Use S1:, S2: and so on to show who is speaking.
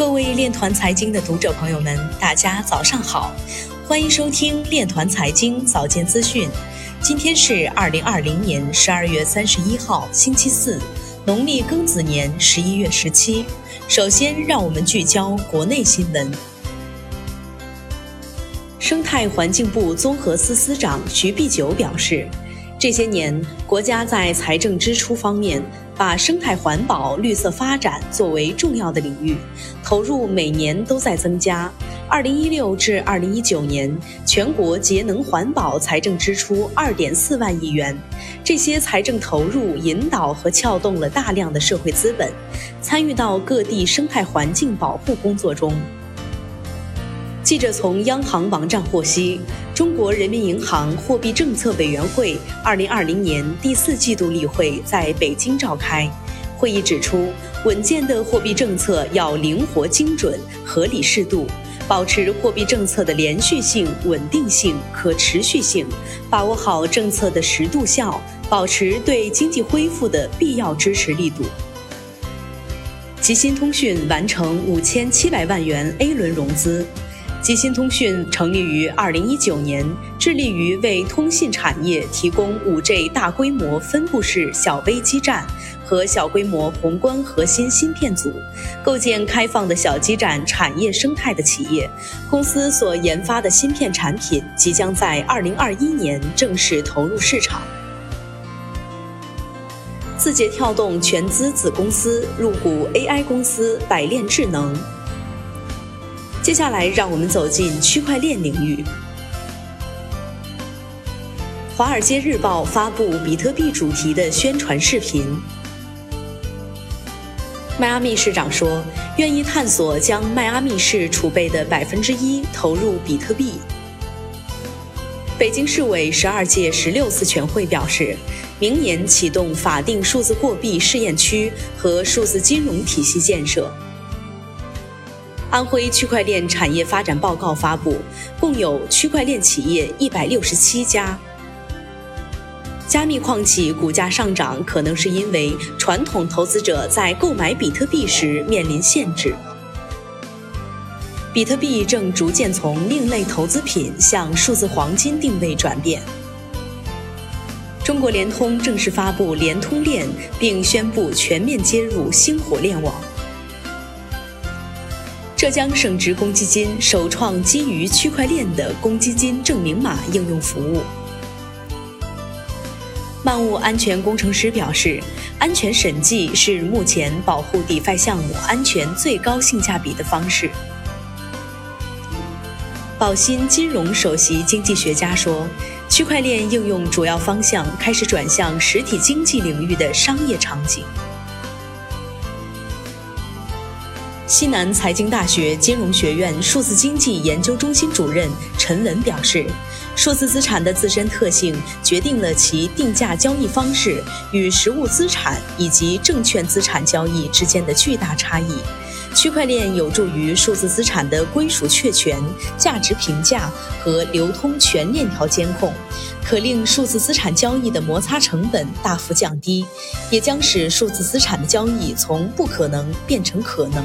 S1: 各位链团财经的读者朋友们，大家早上好，欢迎收听链团财经早间资讯。今天是二零二零年十二月三十一号，星期四，农历庚子年十一月十七。首先，让我们聚焦国内新闻。生态环境部综合司司长徐碧九表示，这些年国家在财政支出方面。把生态环保、绿色发展作为重要的领域，投入每年都在增加。二零一六至二零一九年，全国节能环保财政支出二点四万亿元，这些财政投入引导和撬动了大量的社会资本，参与到各地生态环境保护工作中。记者从央行网站获悉，中国人民银行货币政策委员会二零二零年第四季度例会在北京召开。会议指出，稳健的货币政策要灵活精准、合理适度，保持货币政策的连续性、稳定性、可持续性，把握好政策的适度效，保持对经济恢复的必要支持力度。吉新通讯完成五千七百万元 A 轮融资。吉新通讯成立于二零一九年，致力于为通信产业提供五 G 大规模分布式小微基站和小规模宏观核心芯片组，构建开放的小基站产业生态的企业。公司所研发的芯片产品即将在二零二一年正式投入市场。字节跳动全资子公司入股 AI 公司百链智能。接下来，让我们走进区块链领域。《华尔街日报》发布比特币主题的宣传视频。迈阿密市长说，愿意探索将迈阿密市储备的百分之一投入比特币。北京市委十二届十六次全会表示，明年启动法定数字货币试验区和数字金融体系建设。安徽区块链产业发展报告发布，共有区块链企业一百六十七家。加密矿企股价上涨，可能是因为传统投资者在购买比特币时面临限制。比特币正逐渐从另类投资品向数字黄金定位转变。中国联通正式发布联通链，并宣布全面接入星火链网。浙江省职工基金首创基于区块链的公积金证明码应用服务。漫物安全工程师表示，安全审计是目前保护 DeFi 项目安全最高性价比的方式。宝鑫金融首席经济学家说，区块链应用主要方向开始转向实体经济领域的商业场景。西南财经大学金融学院数字经济研究中心主任陈文表示，数字资产的自身特性决定了其定价交易方式与实物资产以及证券资产交易之间的巨大差异。区块链有助于数字资产的归属确权、价值评价和流通全链条监控，可令数字资产交易的摩擦成本大幅降低，也将使数字资产的交易从不可能变成可能。